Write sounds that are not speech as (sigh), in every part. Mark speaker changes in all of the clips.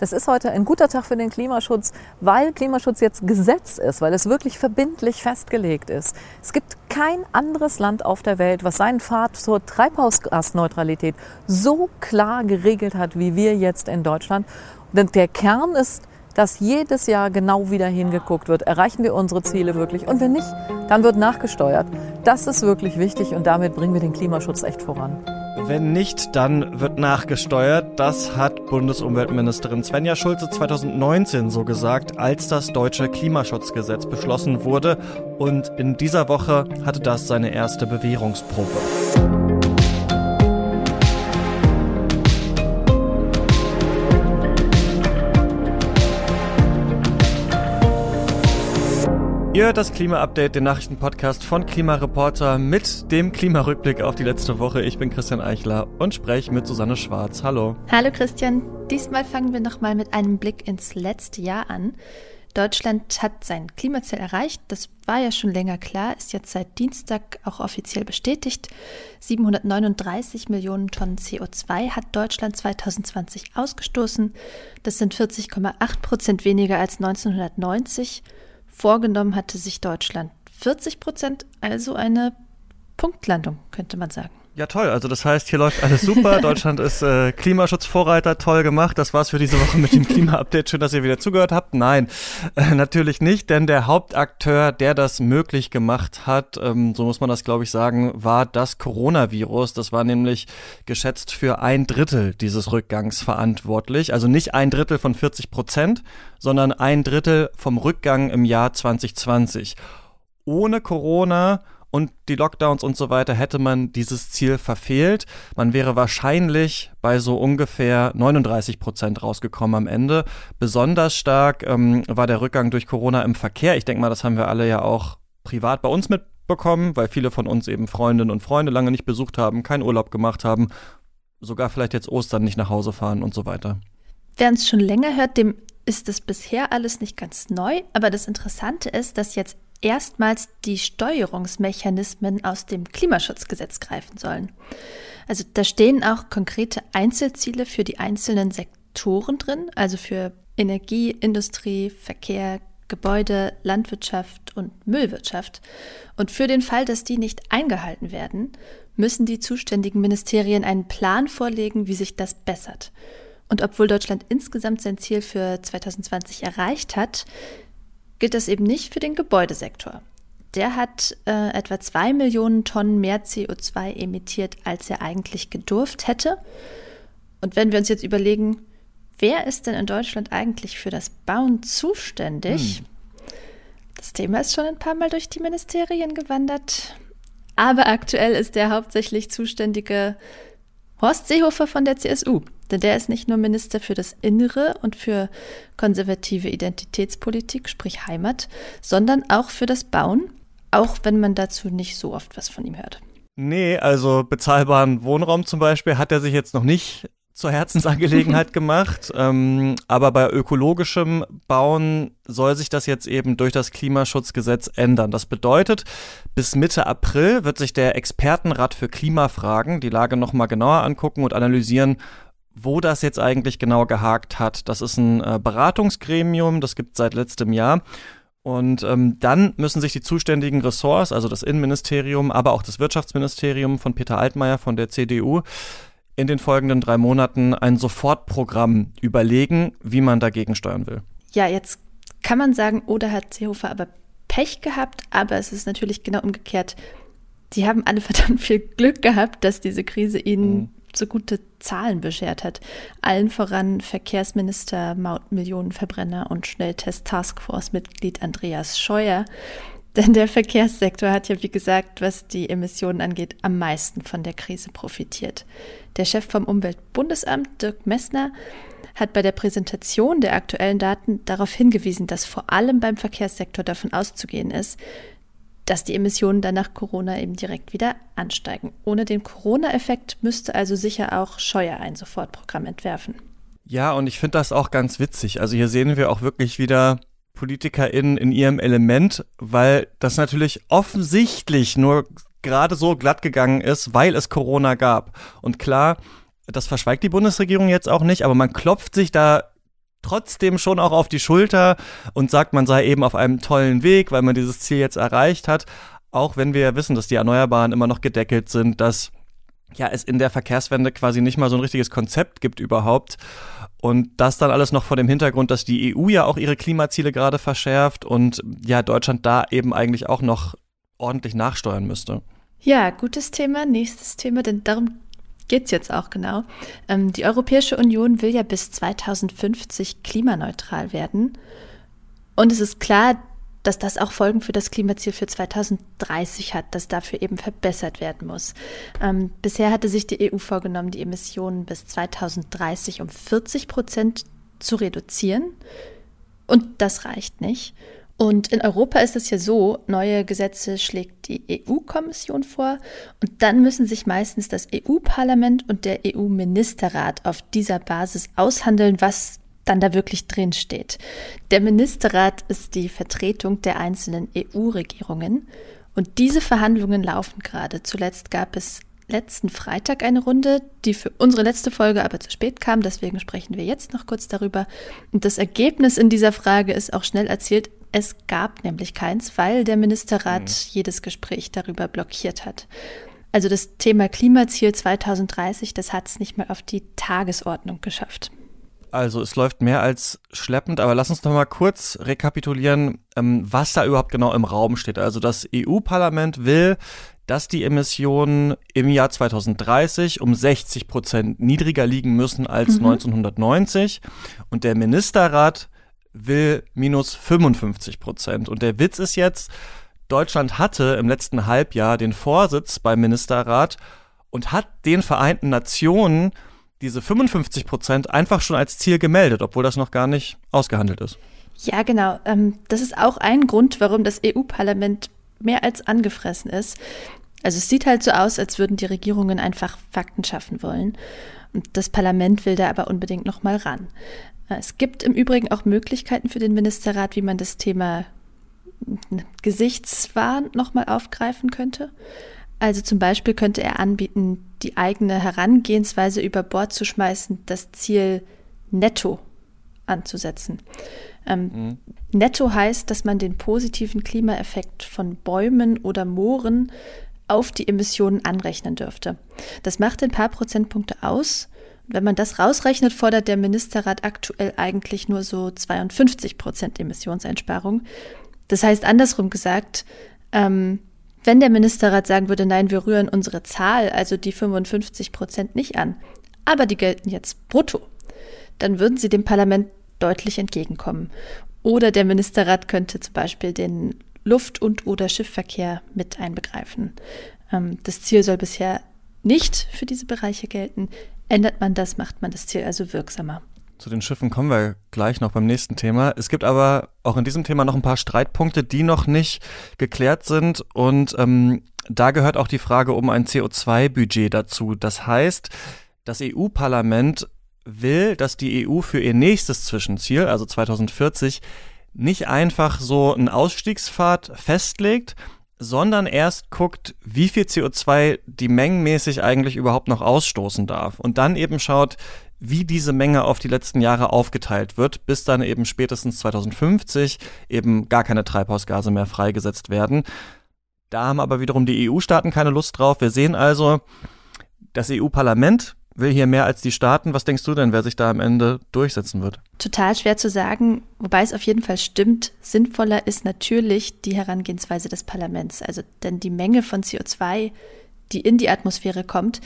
Speaker 1: Das ist heute ein guter Tag für den Klimaschutz, weil Klimaschutz jetzt Gesetz ist, weil es wirklich verbindlich festgelegt ist. Es gibt kein anderes Land auf der Welt, was seinen Pfad zur Treibhausgasneutralität so klar geregelt hat wie wir jetzt in Deutschland. Denn der Kern ist, dass jedes Jahr genau wieder hingeguckt wird, erreichen wir unsere Ziele wirklich und wenn nicht, dann wird nachgesteuert. Das ist wirklich wichtig und damit bringen wir den Klimaschutz echt voran.
Speaker 2: Wenn nicht, dann wird nachgesteuert. Das hat Bundesumweltministerin Svenja Schulze 2019 so gesagt, als das deutsche Klimaschutzgesetz beschlossen wurde. Und in dieser Woche hatte das seine erste Bewährungsprobe. Ihr hört das Klima-Update, den Nachrichtenpodcast von Klimareporter mit dem Klimarückblick auf die letzte Woche. Ich bin Christian Eichler und spreche mit Susanne Schwarz. Hallo.
Speaker 3: Hallo Christian. Diesmal fangen wir nochmal mit einem Blick ins letzte Jahr an. Deutschland hat sein Klimaziel erreicht. Das war ja schon länger klar, ist jetzt seit Dienstag auch offiziell bestätigt. 739 Millionen Tonnen CO2 hat Deutschland 2020 ausgestoßen. Das sind 40,8 Prozent weniger als 1990. Vorgenommen hatte sich Deutschland 40 Prozent, also eine Punktlandung, könnte man sagen.
Speaker 2: Ja, toll. Also das heißt, hier läuft alles super. (laughs) Deutschland ist äh, Klimaschutzvorreiter, toll gemacht. Das war's für diese Woche mit dem Klima-Update. Schön, dass ihr wieder zugehört habt. Nein, äh, natürlich nicht, denn der Hauptakteur, der das möglich gemacht hat, ähm, so muss man das, glaube ich, sagen, war das Coronavirus. Das war nämlich geschätzt für ein Drittel dieses Rückgangs verantwortlich. Also nicht ein Drittel von 40 Prozent, sondern ein Drittel vom Rückgang im Jahr 2020. Ohne Corona und die Lockdowns und so weiter hätte man dieses Ziel verfehlt. Man wäre wahrscheinlich bei so ungefähr 39 Prozent rausgekommen am Ende. Besonders stark ähm, war der Rückgang durch Corona im Verkehr. Ich denke mal, das haben wir alle ja auch privat bei uns mitbekommen, weil viele von uns eben Freundinnen und Freunde lange nicht besucht haben, keinen Urlaub gemacht haben, sogar vielleicht jetzt Ostern nicht nach Hause fahren und so weiter.
Speaker 3: Wer uns schon länger hört, dem ist es bisher alles nicht ganz neu, aber das Interessante ist, dass jetzt erstmals die Steuerungsmechanismen aus dem Klimaschutzgesetz greifen sollen. Also da stehen auch konkrete Einzelziele für die einzelnen Sektoren drin, also für Energie, Industrie, Verkehr, Gebäude, Landwirtschaft und Müllwirtschaft. Und für den Fall, dass die nicht eingehalten werden, müssen die zuständigen Ministerien einen Plan vorlegen, wie sich das bessert. Und obwohl Deutschland insgesamt sein Ziel für 2020 erreicht hat, gilt das eben nicht für den Gebäudesektor. Der hat äh, etwa zwei Millionen Tonnen mehr CO2 emittiert, als er eigentlich gedurft hätte. Und wenn wir uns jetzt überlegen, wer ist denn in Deutschland eigentlich für das Bauen zuständig? Hm. Das Thema ist schon ein paar Mal durch die Ministerien gewandert. Aber aktuell ist der hauptsächlich zuständige Horst Seehofer von der CSU. Denn der ist nicht nur Minister für das Innere und für konservative Identitätspolitik, sprich Heimat, sondern auch für das Bauen, auch wenn man dazu nicht so oft was von ihm hört.
Speaker 2: Nee, also bezahlbaren Wohnraum zum Beispiel hat er sich jetzt noch nicht zur Herzensangelegenheit (laughs) gemacht. Ähm, aber bei ökologischem Bauen soll sich das jetzt eben durch das Klimaschutzgesetz ändern. Das bedeutet, bis Mitte April wird sich der Expertenrat für Klimafragen die Lage nochmal genauer angucken und analysieren, wo das jetzt eigentlich genau gehakt hat. Das ist ein äh, Beratungsgremium, das gibt es seit letztem Jahr. Und ähm, dann müssen sich die zuständigen Ressorts, also das Innenministerium, aber auch das Wirtschaftsministerium von Peter Altmaier von der CDU, in den folgenden drei Monaten ein Sofortprogramm überlegen, wie man dagegen steuern will.
Speaker 3: Ja, jetzt kann man sagen, oder hat Seehofer aber Pech gehabt, aber es ist natürlich genau umgekehrt. Die haben alle (laughs) verdammt viel Glück gehabt, dass diese Krise ihnen mhm so gute Zahlen beschert hat. Allen voran Verkehrsminister, Mautmillionenverbrenner und Schnelltest-Taskforce-Mitglied Andreas Scheuer. Denn der Verkehrssektor hat ja, wie gesagt, was die Emissionen angeht, am meisten von der Krise profitiert. Der Chef vom Umweltbundesamt, Dirk Messner, hat bei der Präsentation der aktuellen Daten darauf hingewiesen, dass vor allem beim Verkehrssektor davon auszugehen ist, dass die Emissionen dann nach Corona eben direkt wieder ansteigen. Ohne den Corona-Effekt müsste also sicher auch Scheuer ein Sofortprogramm entwerfen.
Speaker 2: Ja, und ich finde das auch ganz witzig. Also hier sehen wir auch wirklich wieder PolitikerInnen in ihrem Element, weil das natürlich offensichtlich nur gerade so glatt gegangen ist, weil es Corona gab. Und klar, das verschweigt die Bundesregierung jetzt auch nicht, aber man klopft sich da trotzdem schon auch auf die Schulter und sagt, man sei eben auf einem tollen Weg, weil man dieses Ziel jetzt erreicht hat. Auch wenn wir wissen, dass die Erneuerbaren immer noch gedeckelt sind, dass ja es in der Verkehrswende quasi nicht mal so ein richtiges Konzept gibt überhaupt. Und das dann alles noch vor dem Hintergrund, dass die EU ja auch ihre Klimaziele gerade verschärft und ja Deutschland da eben eigentlich auch noch ordentlich nachsteuern müsste.
Speaker 3: Ja, gutes Thema. Nächstes Thema, denn darum geht es jetzt auch genau. Ähm, die Europäische Union will ja bis 2050 klimaneutral werden. Und es ist klar, dass das auch Folgen für das Klimaziel für 2030 hat, das dafür eben verbessert werden muss. Ähm, bisher hatte sich die EU vorgenommen, die Emissionen bis 2030 um 40 Prozent zu reduzieren. Und das reicht nicht. Und in Europa ist es ja so, neue Gesetze schlägt die EU-Kommission vor und dann müssen sich meistens das EU-Parlament und der EU-Ministerrat auf dieser Basis aushandeln, was dann da wirklich drin steht. Der Ministerrat ist die Vertretung der einzelnen EU-Regierungen und diese Verhandlungen laufen gerade. Zuletzt gab es letzten Freitag eine Runde, die für unsere letzte Folge aber zu spät kam. Deswegen sprechen wir jetzt noch kurz darüber. Und das Ergebnis in dieser Frage ist auch schnell erzielt. Es gab nämlich keins, weil der Ministerrat mhm. jedes Gespräch darüber blockiert hat. Also das Thema Klimaziel 2030, das hat es nicht mal auf die Tagesordnung geschafft.
Speaker 2: Also es läuft mehr als schleppend, aber lass uns noch mal kurz rekapitulieren, ähm, was da überhaupt genau im Raum steht. Also das EU-Parlament will, dass die Emissionen im Jahr 2030 um 60 Prozent niedriger liegen müssen als mhm. 1990 und der Ministerrat will minus 55 Prozent. Und der Witz ist jetzt, Deutschland hatte im letzten Halbjahr den Vorsitz beim Ministerrat und hat den Vereinten Nationen diese 55 Prozent einfach schon als Ziel gemeldet, obwohl das noch gar nicht ausgehandelt ist.
Speaker 3: Ja, genau. Ähm, das ist auch ein Grund, warum das EU-Parlament mehr als angefressen ist. Also es sieht halt so aus, als würden die Regierungen einfach Fakten schaffen wollen. Und das Parlament will da aber unbedingt noch mal ran. Es gibt im Übrigen auch Möglichkeiten für den Ministerrat, wie man das Thema Gesichtswahn noch mal aufgreifen könnte. Also zum Beispiel könnte er anbieten, die eigene Herangehensweise über Bord zu schmeißen, das Ziel netto anzusetzen. Ähm, mhm. Netto heißt, dass man den positiven Klimaeffekt von Bäumen oder Mooren auf die Emissionen anrechnen dürfte. Das macht ein paar Prozentpunkte aus. Wenn man das rausrechnet, fordert der Ministerrat aktuell eigentlich nur so 52 Prozent Emissionseinsparung. Das heißt, andersrum gesagt, ähm, wenn der Ministerrat sagen würde, nein, wir rühren unsere Zahl, also die 55 Prozent nicht an, aber die gelten jetzt brutto, dann würden sie dem Parlament deutlich entgegenkommen. Oder der Ministerrat könnte zum Beispiel den Luft- und oder Schiffverkehr mit einbegreifen. Ähm, das Ziel soll bisher nicht für diese Bereiche gelten. Ändert man das, macht man das Ziel also wirksamer.
Speaker 2: Zu den Schiffen kommen wir gleich noch beim nächsten Thema. Es gibt aber auch in diesem Thema noch ein paar Streitpunkte, die noch nicht geklärt sind. Und ähm, da gehört auch die Frage um ein CO2-Budget dazu. Das heißt, das EU-Parlament will, dass die EU für ihr nächstes Zwischenziel, also 2040, nicht einfach so einen Ausstiegspfad festlegt, sondern erst guckt, wie viel CO2 die mengenmäßig eigentlich überhaupt noch ausstoßen darf. Und dann eben schaut, wie diese Menge auf die letzten Jahre aufgeteilt wird, bis dann eben spätestens 2050 eben gar keine Treibhausgase mehr freigesetzt werden. Da haben aber wiederum die EU-Staaten keine Lust drauf. Wir sehen also, das EU-Parlament will hier mehr als die Staaten. Was denkst du denn, wer sich da am Ende durchsetzen wird?
Speaker 3: Total schwer zu sagen, wobei es auf jeden Fall stimmt. Sinnvoller ist natürlich die Herangehensweise des Parlaments. Also, denn die Menge von CO2, die in die Atmosphäre kommt,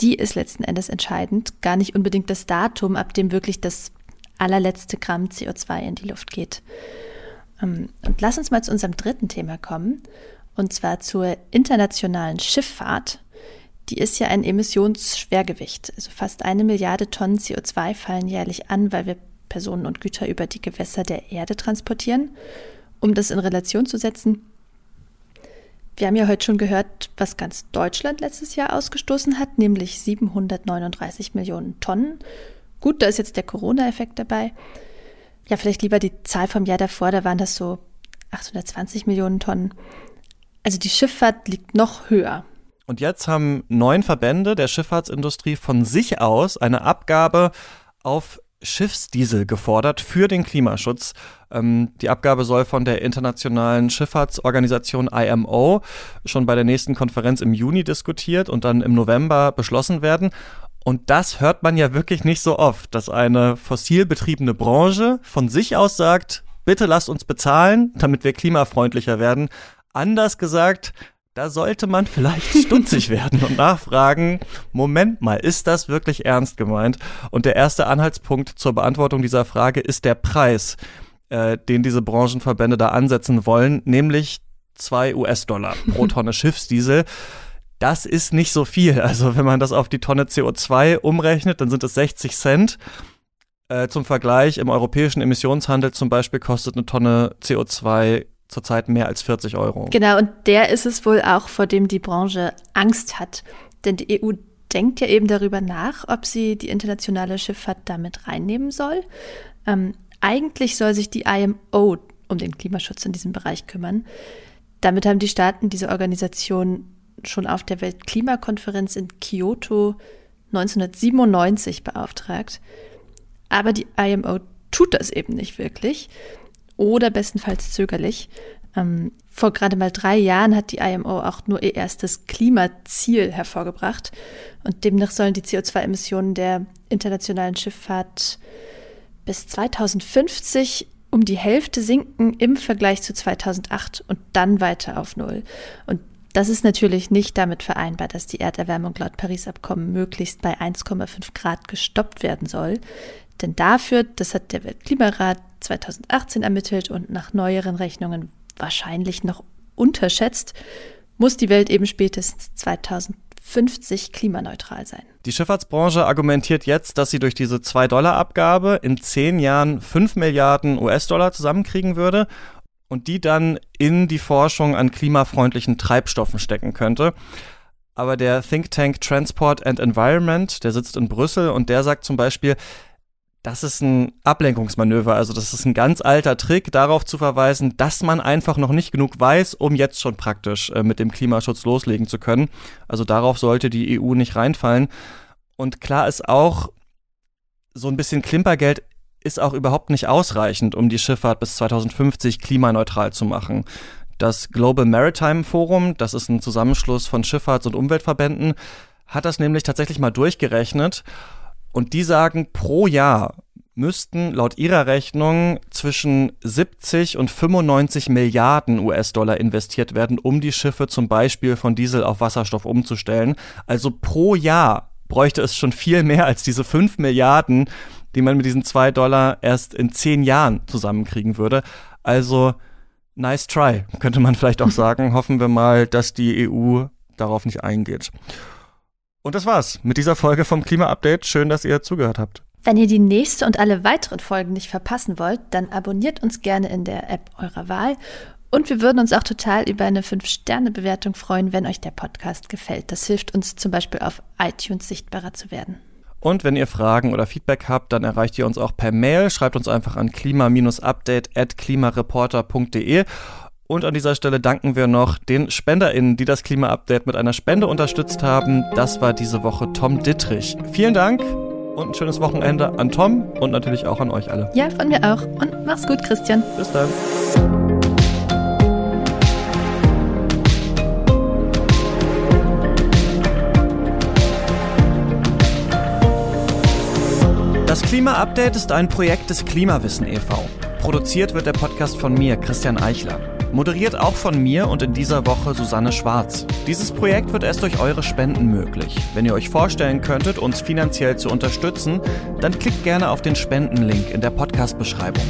Speaker 3: die ist letzten Endes entscheidend, gar nicht unbedingt das Datum, ab dem wirklich das allerletzte Gramm CO2 in die Luft geht. Ähm, und lass uns mal zu unserem dritten Thema kommen, und zwar zur internationalen Schifffahrt. Die ist ja ein Emissionsschwergewicht. Also fast eine Milliarde Tonnen CO2 fallen jährlich an, weil wir Personen und Güter über die Gewässer der Erde transportieren. Um das in Relation zu setzen, wir haben ja heute schon gehört, was ganz Deutschland letztes Jahr ausgestoßen hat, nämlich 739 Millionen Tonnen. Gut, da ist jetzt der Corona-Effekt dabei. Ja, vielleicht lieber die Zahl vom Jahr davor, da waren das so 820 Millionen Tonnen. Also die Schifffahrt liegt noch höher.
Speaker 2: Und jetzt haben neun Verbände der Schifffahrtsindustrie von sich aus eine Abgabe auf Schiffsdiesel gefordert für den Klimaschutz. Ähm, die Abgabe soll von der internationalen Schifffahrtsorganisation IMO schon bei der nächsten Konferenz im Juni diskutiert und dann im November beschlossen werden. Und das hört man ja wirklich nicht so oft, dass eine fossil betriebene Branche von sich aus sagt, bitte lasst uns bezahlen, damit wir klimafreundlicher werden. Anders gesagt, da sollte man vielleicht (laughs) stutzig werden und nachfragen, Moment mal, ist das wirklich ernst gemeint? Und der erste Anhaltspunkt zur Beantwortung dieser Frage ist der Preis, äh, den diese Branchenverbände da ansetzen wollen, nämlich zwei US-Dollar (laughs) pro Tonne Schiffsdiesel. Das ist nicht so viel. Also wenn man das auf die Tonne CO2 umrechnet, dann sind es 60 Cent. Äh, zum Vergleich, im europäischen Emissionshandel zum Beispiel kostet eine Tonne CO2 zurzeit mehr als 40 Euro.
Speaker 3: Genau, und der ist es wohl auch, vor dem die Branche Angst hat. Denn die EU denkt ja eben darüber nach, ob sie die internationale Schifffahrt damit reinnehmen soll. Ähm, eigentlich soll sich die IMO um den Klimaschutz in diesem Bereich kümmern. Damit haben die Staaten diese Organisation schon auf der Weltklimakonferenz in Kyoto 1997 beauftragt. Aber die IMO tut das eben nicht wirklich oder bestenfalls zögerlich. Ähm, vor gerade mal drei Jahren hat die IMO auch nur ihr erstes Klimaziel hervorgebracht und demnach sollen die CO2-Emissionen der internationalen Schifffahrt bis 2050 um die Hälfte sinken im Vergleich zu 2008 und dann weiter auf Null. Und das ist natürlich nicht damit vereinbar, dass die Erderwärmung laut Paris-Abkommen möglichst bei 1,5 Grad gestoppt werden soll. Denn dafür, das hat der Weltklimarat 2018 ermittelt und nach neueren Rechnungen wahrscheinlich noch unterschätzt, muss die Welt eben spätestens 2050 klimaneutral sein.
Speaker 2: Die Schifffahrtsbranche argumentiert jetzt, dass sie durch diese 2-Dollar-Abgabe in zehn Jahren 5 Milliarden US-Dollar zusammenkriegen würde und die dann in die Forschung an klimafreundlichen Treibstoffen stecken könnte. Aber der Think Tank Transport and Environment, der sitzt in Brüssel und der sagt zum Beispiel, das ist ein Ablenkungsmanöver. Also das ist ein ganz alter Trick, darauf zu verweisen, dass man einfach noch nicht genug weiß, um jetzt schon praktisch äh, mit dem Klimaschutz loslegen zu können. Also darauf sollte die EU nicht reinfallen. Und klar ist auch, so ein bisschen Klimpergeld ist auch überhaupt nicht ausreichend, um die Schifffahrt bis 2050 klimaneutral zu machen. Das Global Maritime Forum, das ist ein Zusammenschluss von Schifffahrts- und Umweltverbänden, hat das nämlich tatsächlich mal durchgerechnet und die sagen, pro Jahr müssten laut ihrer Rechnung zwischen 70 und 95 Milliarden US-Dollar investiert werden, um die Schiffe zum Beispiel von Diesel auf Wasserstoff umzustellen. Also pro Jahr bräuchte es schon viel mehr als diese 5 Milliarden, die man mit diesen 2 Dollar erst in 10 Jahren zusammenkriegen würde. Also nice try, könnte man vielleicht auch (laughs) sagen. Hoffen wir mal, dass die EU darauf nicht eingeht. Und das war's mit dieser Folge vom Klima-Update. Schön, dass ihr zugehört habt.
Speaker 3: Wenn ihr die nächste und alle weiteren Folgen nicht verpassen wollt, dann abonniert uns gerne in der App eurer Wahl. Und wir würden uns auch total über eine 5-Sterne-Bewertung freuen, wenn euch der Podcast gefällt. Das hilft uns zum Beispiel auf iTunes sichtbarer zu werden.
Speaker 2: Und wenn ihr Fragen oder Feedback habt, dann erreicht ihr uns auch per Mail. Schreibt uns einfach an klima-update at klimareporter.de. Und an dieser Stelle danken wir noch den SpenderInnen, die das Klima-Update mit einer Spende unterstützt haben. Das war diese Woche Tom Dittrich. Vielen Dank und ein schönes Wochenende an Tom und natürlich auch an euch alle.
Speaker 3: Ja, von mir auch. Und mach's gut, Christian.
Speaker 2: Bis dann. Das Klima-Update ist ein Projekt des Klimawissen e.V. Produziert wird der Podcast von mir, Christian Eichler. Moderiert auch von mir und in dieser Woche Susanne Schwarz. Dieses Projekt wird erst durch eure Spenden möglich. Wenn ihr euch vorstellen könntet, uns finanziell zu unterstützen, dann klickt gerne auf den Spendenlink in der Podcast-Beschreibung.